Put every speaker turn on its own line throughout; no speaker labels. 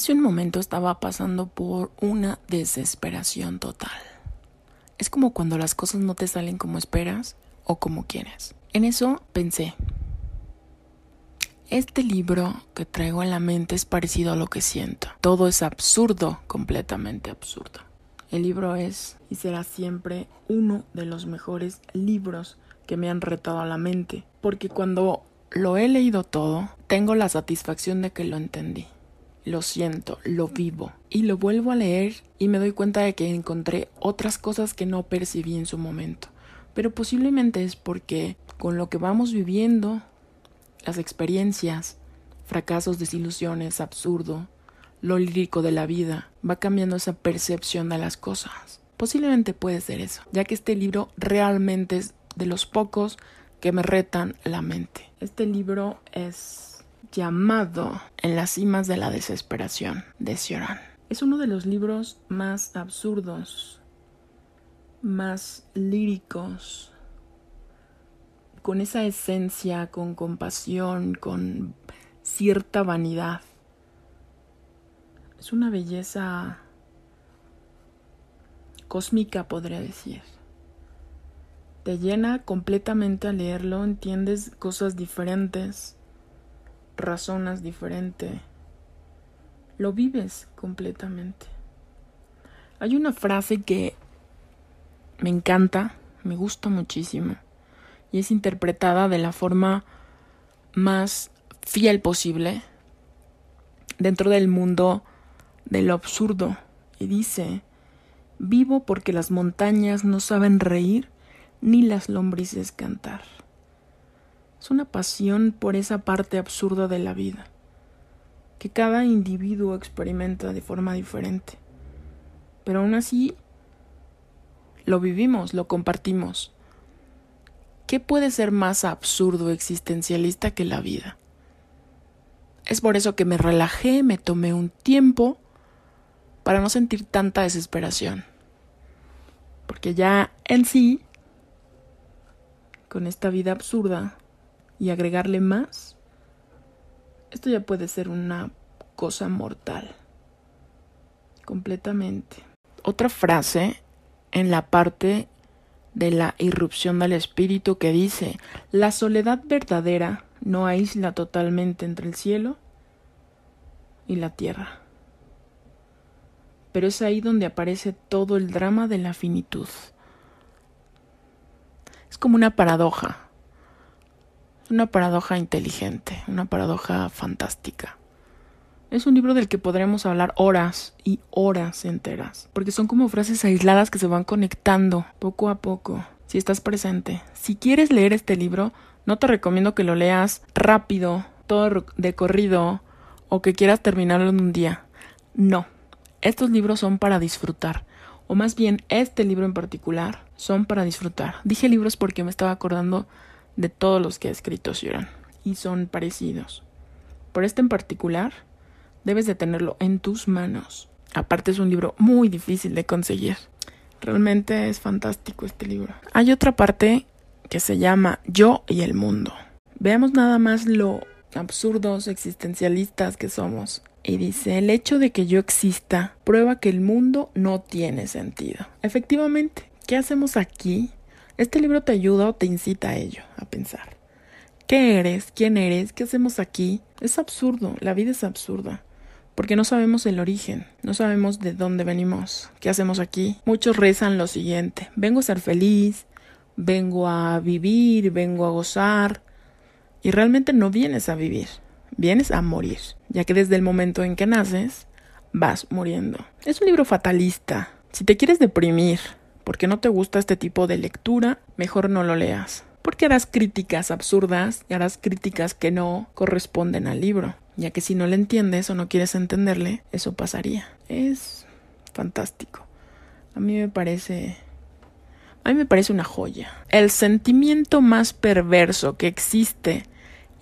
Hace un momento estaba pasando por una desesperación total. Es como cuando las cosas no te salen como esperas o como quieres. En eso pensé, este libro que traigo en la mente es parecido a lo que siento. Todo es absurdo, completamente absurdo. El libro es y será siempre uno de los mejores libros que me han retado a la mente, porque cuando lo he leído todo, tengo la satisfacción de que lo entendí. Lo siento, lo vivo. Y lo vuelvo a leer y me doy cuenta de que encontré otras cosas que no percibí en su momento. Pero posiblemente es porque con lo que vamos viviendo, las experiencias, fracasos, desilusiones, absurdo, lo lírico de la vida, va cambiando esa percepción de las cosas. Posiblemente puede ser eso, ya que este libro realmente es de los pocos que me retan la mente. Este libro es llamado En las cimas de la desesperación de Cioran. Es uno de los libros más absurdos, más líricos, con esa esencia, con compasión, con cierta vanidad. Es una belleza cósmica, podría decir. Te llena completamente al leerlo, entiendes cosas diferentes, razonas diferente, lo vives completamente. Hay una frase que me encanta, me gusta muchísimo y es interpretada de la forma más fiel posible dentro del mundo de lo absurdo y dice, vivo porque las montañas no saben reír ni las lombrices cantar. Es una pasión por esa parte absurda de la vida, que cada individuo experimenta de forma diferente. Pero aún así, lo vivimos, lo compartimos. ¿Qué puede ser más absurdo existencialista que la vida? Es por eso que me relajé, me tomé un tiempo para no sentir tanta desesperación. Porque ya en sí, con esta vida absurda y agregarle más, esto ya puede ser una cosa mortal. Completamente. Otra frase en la parte de la irrupción del espíritu que dice, la soledad verdadera no aísla totalmente entre el cielo y la tierra. Pero es ahí donde aparece todo el drama de la finitud. Es como una paradoja, una paradoja inteligente, una paradoja fantástica. Es un libro del que podremos hablar horas y horas enteras, porque son como frases aisladas que se van conectando poco a poco, si estás presente. Si quieres leer este libro, no te recomiendo que lo leas rápido, todo de corrido, o que quieras terminarlo en un día. No, estos libros son para disfrutar, o más bien este libro en particular son para disfrutar. Dije libros porque me estaba acordando de todos los que ha escrito Cioran, y son parecidos. Por este en particular, Debes de tenerlo en tus manos. Aparte es un libro muy difícil de conseguir. Realmente es fantástico este libro. Hay otra parte que se llama Yo y el mundo. Veamos nada más lo absurdos existencialistas que somos. Y dice, el hecho de que yo exista prueba que el mundo no tiene sentido. Efectivamente, ¿qué hacemos aquí? Este libro te ayuda o te incita a ello, a pensar. ¿Qué eres? ¿Quién eres? ¿Qué hacemos aquí? Es absurdo, la vida es absurda porque no sabemos el origen, no sabemos de dónde venimos, qué hacemos aquí. Muchos rezan lo siguiente, vengo a ser feliz, vengo a vivir, vengo a gozar, y realmente no vienes a vivir, vienes a morir, ya que desde el momento en que naces, vas muriendo. Es un libro fatalista. Si te quieres deprimir porque no te gusta este tipo de lectura, mejor no lo leas porque harás críticas absurdas y harás críticas que no corresponden al libro ya que si no le entiendes o no quieres entenderle, eso pasaría. Es fantástico. A mí me parece... A mí me parece una joya. El sentimiento más perverso que existe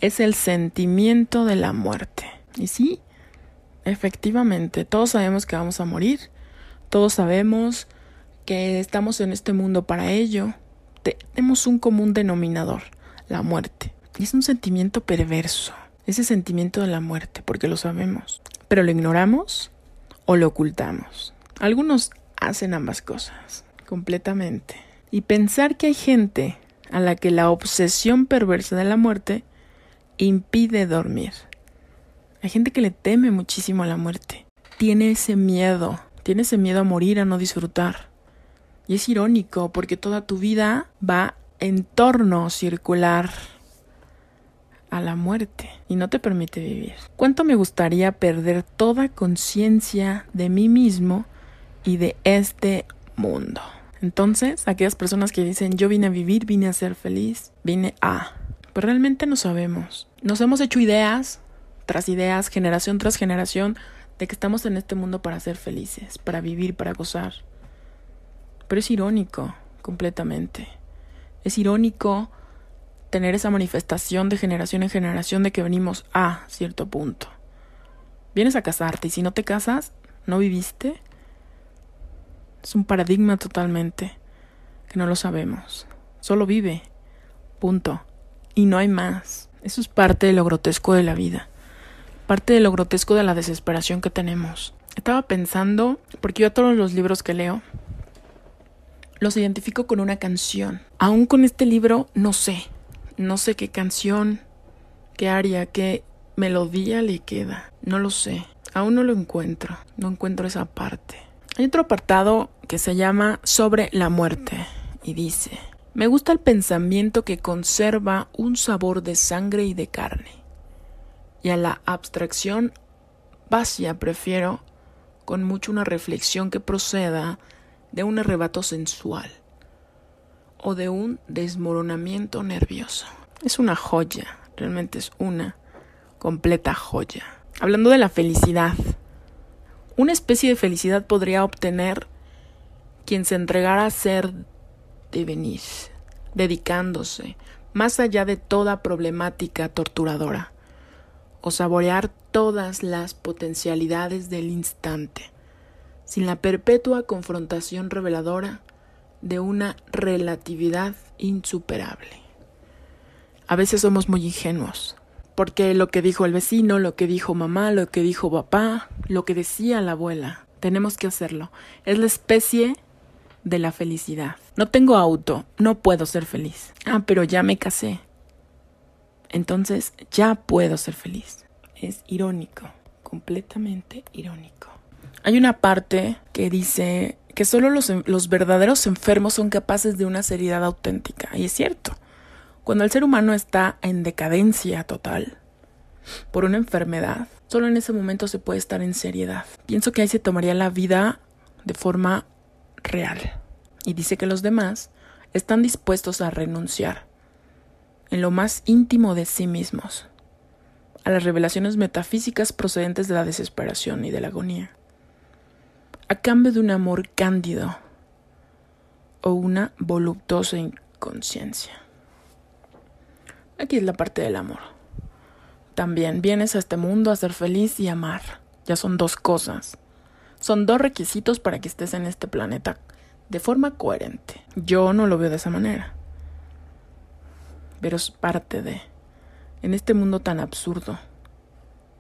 es el sentimiento de la muerte. Y sí, efectivamente, todos sabemos que vamos a morir. Todos sabemos que estamos en este mundo para ello. Tenemos un común denominador, la muerte. Y es un sentimiento perverso ese sentimiento de la muerte, porque lo sabemos. pero lo ignoramos o lo ocultamos. Algunos hacen ambas cosas, completamente. Y pensar que hay gente a la que la obsesión perversa de la muerte impide dormir. Hay gente que le teme muchísimo a la muerte. Tiene ese miedo, tiene ese miedo a morir, a no disfrutar. Y es irónico porque toda tu vida va en torno circular a la muerte y no te permite vivir. ¿Cuánto me gustaría perder toda conciencia de mí mismo y de este mundo? Entonces, aquellas personas que dicen yo vine a vivir, vine a ser feliz, vine a... Pero realmente no sabemos. Nos hemos hecho ideas tras ideas, generación tras generación, de que estamos en este mundo para ser felices, para vivir, para gozar. Pero es irónico, completamente. Es irónico tener esa manifestación de generación en generación de que venimos a cierto punto. Vienes a casarte y si no te casas, no viviste. Es un paradigma totalmente que no lo sabemos. Solo vive. Punto. Y no hay más. Eso es parte de lo grotesco de la vida. Parte de lo grotesco de la desesperación que tenemos. Estaba pensando, porque yo a todos los libros que leo, los identifico con una canción. Aún con este libro, no sé no sé qué canción, qué aria, qué melodía le queda. No lo sé. Aún no lo encuentro. No encuentro esa parte. Hay otro apartado que se llama Sobre la muerte y dice, me gusta el pensamiento que conserva un sabor de sangre y de carne. Y a la abstracción vacía prefiero con mucho una reflexión que proceda de un arrebato sensual o de un desmoronamiento nervioso. Es una joya, realmente es una completa joya. Hablando de la felicidad, una especie de felicidad podría obtener quien se entregara a ser devenir, dedicándose más allá de toda problemática torturadora, o saborear todas las potencialidades del instante, sin la perpetua confrontación reveladora de una relatividad insuperable. A veces somos muy ingenuos, porque lo que dijo el vecino, lo que dijo mamá, lo que dijo papá, lo que decía la abuela, tenemos que hacerlo. Es la especie de la felicidad. No tengo auto, no puedo ser feliz. Ah, pero ya me casé. Entonces ya puedo ser feliz. Es irónico, completamente irónico. Hay una parte que dice que solo los, los verdaderos enfermos son capaces de una seriedad auténtica. Y es cierto. Cuando el ser humano está en decadencia total por una enfermedad, solo en ese momento se puede estar en seriedad. Pienso que ahí se tomaría la vida de forma real. Y dice que los demás están dispuestos a renunciar en lo más íntimo de sí mismos a las revelaciones metafísicas procedentes de la desesperación y de la agonía a cambio de un amor cándido o una voluptuosa inconsciencia. Aquí es la parte del amor. También vienes a este mundo a ser feliz y amar. Ya son dos cosas. Son dos requisitos para que estés en este planeta de forma coherente. Yo no lo veo de esa manera. Pero es parte de... En este mundo tan absurdo,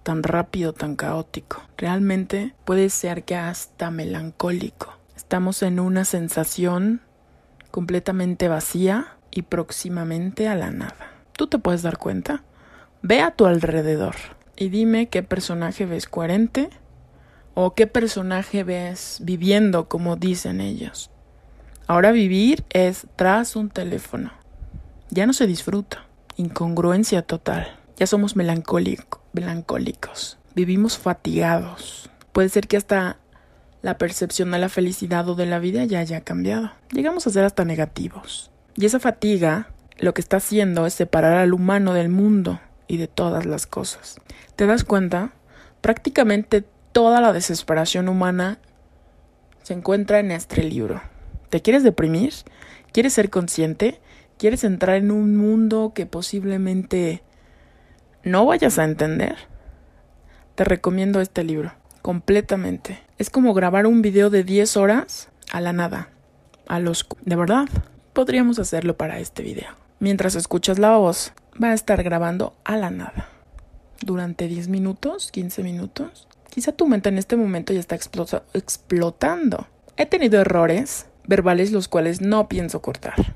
tan rápido, tan caótico. Realmente puede ser que hasta melancólico. Estamos en una sensación completamente vacía y próximamente a la nada. ¿Tú te puedes dar cuenta? Ve a tu alrededor y dime qué personaje ves coherente o qué personaje ves viviendo como dicen ellos. Ahora vivir es tras un teléfono. Ya no se disfruta. Incongruencia total. Ya somos melancólicos melancólicos, vivimos fatigados. Puede ser que hasta la percepción de la felicidad o de la vida ya haya cambiado. Llegamos a ser hasta negativos. Y esa fatiga lo que está haciendo es separar al humano del mundo y de todas las cosas. ¿Te das cuenta? Prácticamente toda la desesperación humana se encuentra en este libro. ¿Te quieres deprimir? ¿Quieres ser consciente? ¿Quieres entrar en un mundo que posiblemente no vayas a entender, te recomiendo este libro, completamente. Es como grabar un video de 10 horas a la nada, a los... De verdad, podríamos hacerlo para este video. Mientras escuchas la voz, va a estar grabando a la nada. Durante 10 minutos, 15 minutos. Quizá tu mente en este momento ya está explotando. He tenido errores verbales los cuales no pienso cortar,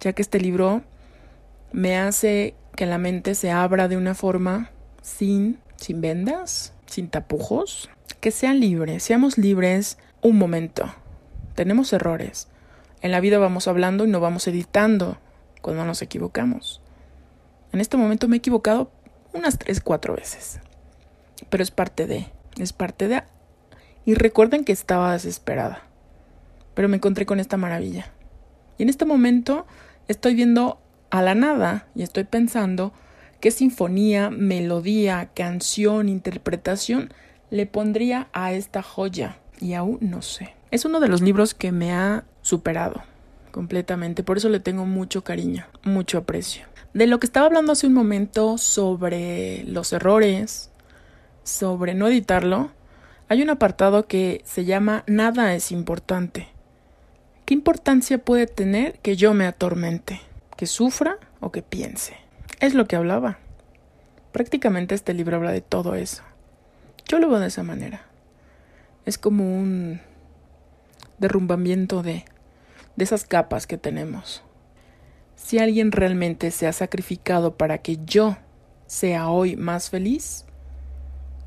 ya que este libro me hace que la mente se abra de una forma sin, sin vendas, sin tapujos, que sean libres, seamos libres un momento. Tenemos errores. En la vida vamos hablando y no vamos editando cuando nos equivocamos. En este momento me he equivocado unas tres, cuatro veces. Pero es parte de, es parte de... Y recuerden que estaba desesperada. Pero me encontré con esta maravilla. Y en este momento estoy viendo a la nada y estoy pensando qué sinfonía, melodía, canción, interpretación le pondría a esta joya. Y aún no sé. Es uno de los libros que me ha superado completamente. Por eso le tengo mucho cariño, mucho aprecio. De lo que estaba hablando hace un momento sobre los errores, sobre no editarlo, hay un apartado que se llama Nada es importante. ¿Qué importancia puede tener que yo me atormente? ¿Que sufra o que piense? Es lo que hablaba. Prácticamente este libro habla de todo eso. Yo lo veo de esa manera. Es como un derrumbamiento de, de esas capas que tenemos. Si alguien realmente se ha sacrificado para que yo sea hoy más feliz,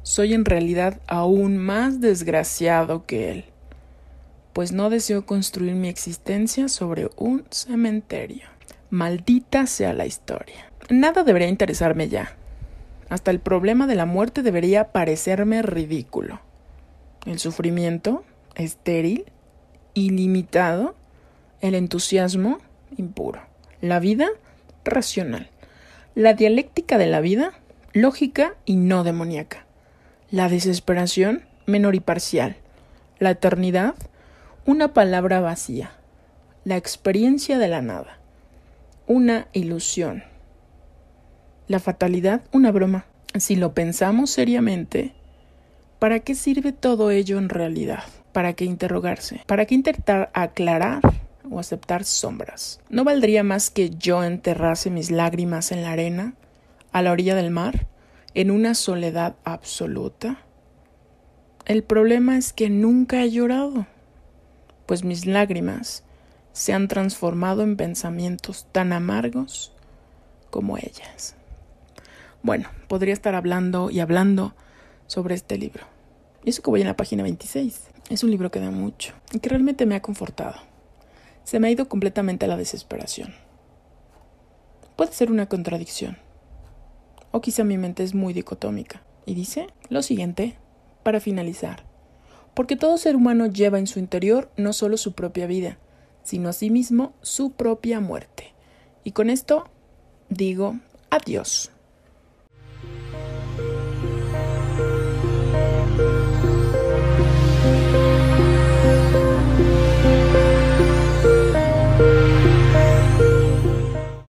soy en realidad aún más desgraciado que él, pues no deseo construir mi existencia sobre un cementerio. Maldita sea la historia. Nada debería interesarme ya. Hasta el problema de la muerte debería parecerme ridículo. El sufrimiento, estéril, ilimitado, el entusiasmo, impuro. La vida, racional. La dialéctica de la vida, lógica y no demoníaca. La desesperación, menor y parcial. La eternidad, una palabra vacía. La experiencia de la nada. Una ilusión. La fatalidad, una broma. Si lo pensamos seriamente, ¿para qué sirve todo ello en realidad? ¿Para qué interrogarse? ¿Para qué intentar aclarar o aceptar sombras? ¿No valdría más que yo enterrase mis lágrimas en la arena, a la orilla del mar, en una soledad absoluta? El problema es que nunca he llorado, pues mis lágrimas se han transformado en pensamientos tan amargos como ellas. Bueno, podría estar hablando y hablando sobre este libro. Y eso que voy en la página 26. Es un libro que da mucho y que realmente me ha confortado. Se me ha ido completamente a la desesperación. Puede ser una contradicción. O quizá mi mente es muy dicotómica. Y dice lo siguiente, para finalizar. Porque todo ser humano lleva en su interior no solo su propia vida, sino asimismo su propia muerte. Y con esto digo adiós.